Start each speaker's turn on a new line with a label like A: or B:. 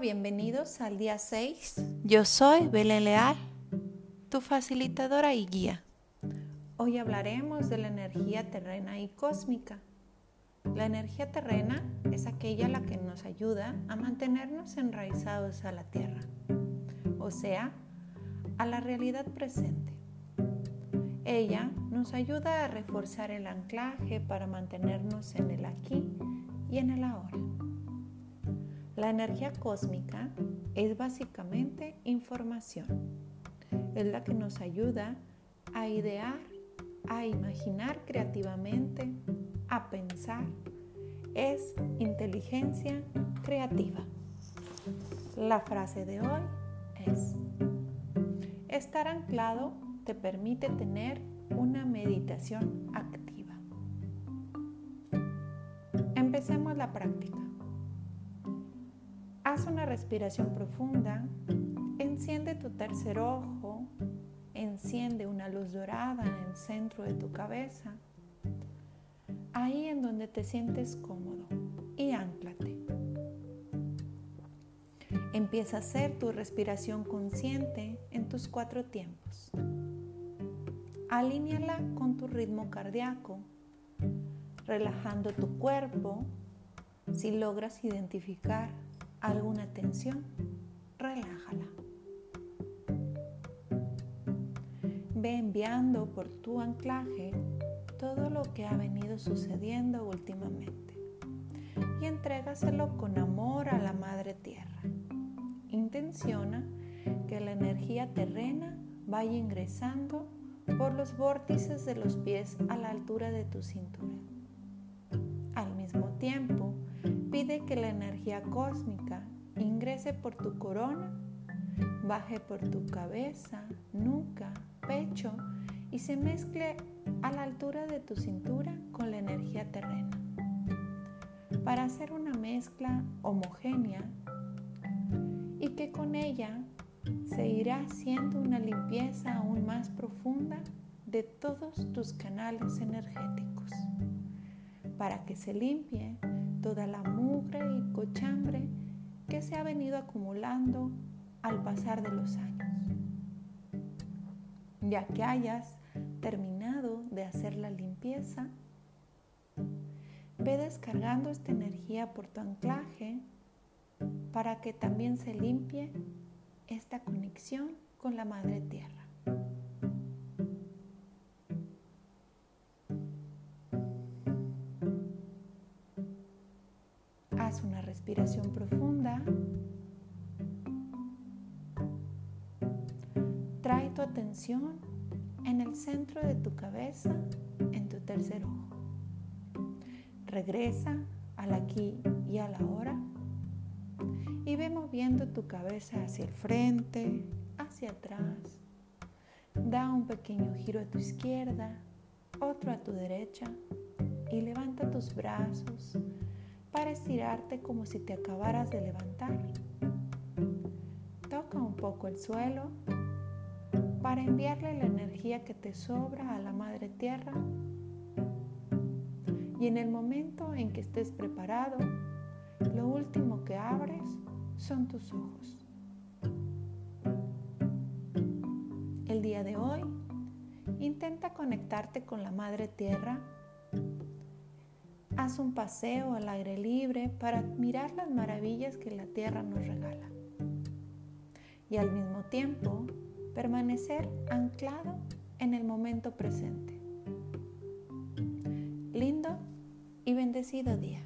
A: bienvenidos al día 6. Yo soy Belén Leal, tu facilitadora y guía. Hoy hablaremos de la energía terrena y cósmica. La energía terrena es aquella la que nos ayuda a mantenernos enraizados a la tierra, o sea, a la realidad presente. Ella nos ayuda a reforzar el anclaje para mantenernos en el aquí y en el ahora. La energía cósmica es básicamente información. Es la que nos ayuda a idear, a imaginar creativamente, a pensar. Es inteligencia creativa. La frase de hoy es, estar anclado te permite tener una meditación activa. Empecemos la práctica. Haz una respiración profunda, enciende tu tercer ojo, enciende una luz dorada en el centro de tu cabeza, ahí en donde te sientes cómodo y anclate. Empieza a hacer tu respiración consciente en tus cuatro tiempos. Alíñala con tu ritmo cardíaco, relajando tu cuerpo si logras identificar alguna tensión, relájala. Ve enviando por tu anclaje todo lo que ha venido sucediendo últimamente y entrégaselo con amor a la Madre Tierra. Intenciona que la energía terrena vaya ingresando por los vórtices de los pies a la altura de tu cintura. Al mismo tiempo, Pide que la energía cósmica ingrese por tu corona, baje por tu cabeza, nuca, pecho y se mezcle a la altura de tu cintura con la energía terrena. Para hacer una mezcla homogénea y que con ella se irá haciendo una limpieza aún más profunda de todos tus canales energéticos para que se limpie toda la mugre y cochambre que se ha venido acumulando al pasar de los años. Ya que hayas terminado de hacer la limpieza, ve descargando esta energía por tu anclaje para que también se limpie esta conexión con la Madre Tierra. Haz una respiración profunda. Trae tu atención en el centro de tu cabeza, en tu tercer ojo. Regresa al aquí y a la hora y ve moviendo tu cabeza hacia el frente, hacia atrás. Da un pequeño giro a tu izquierda, otro a tu derecha y levanta tus brazos para estirarte como si te acabaras de levantar. Toca un poco el suelo para enviarle la energía que te sobra a la Madre Tierra. Y en el momento en que estés preparado, lo último que abres son tus ojos. El día de hoy, intenta conectarte con la Madre Tierra Haz un paseo al aire libre para admirar las maravillas que la tierra nos regala. Y al mismo tiempo, permanecer anclado en el momento presente. Lindo y bendecido día.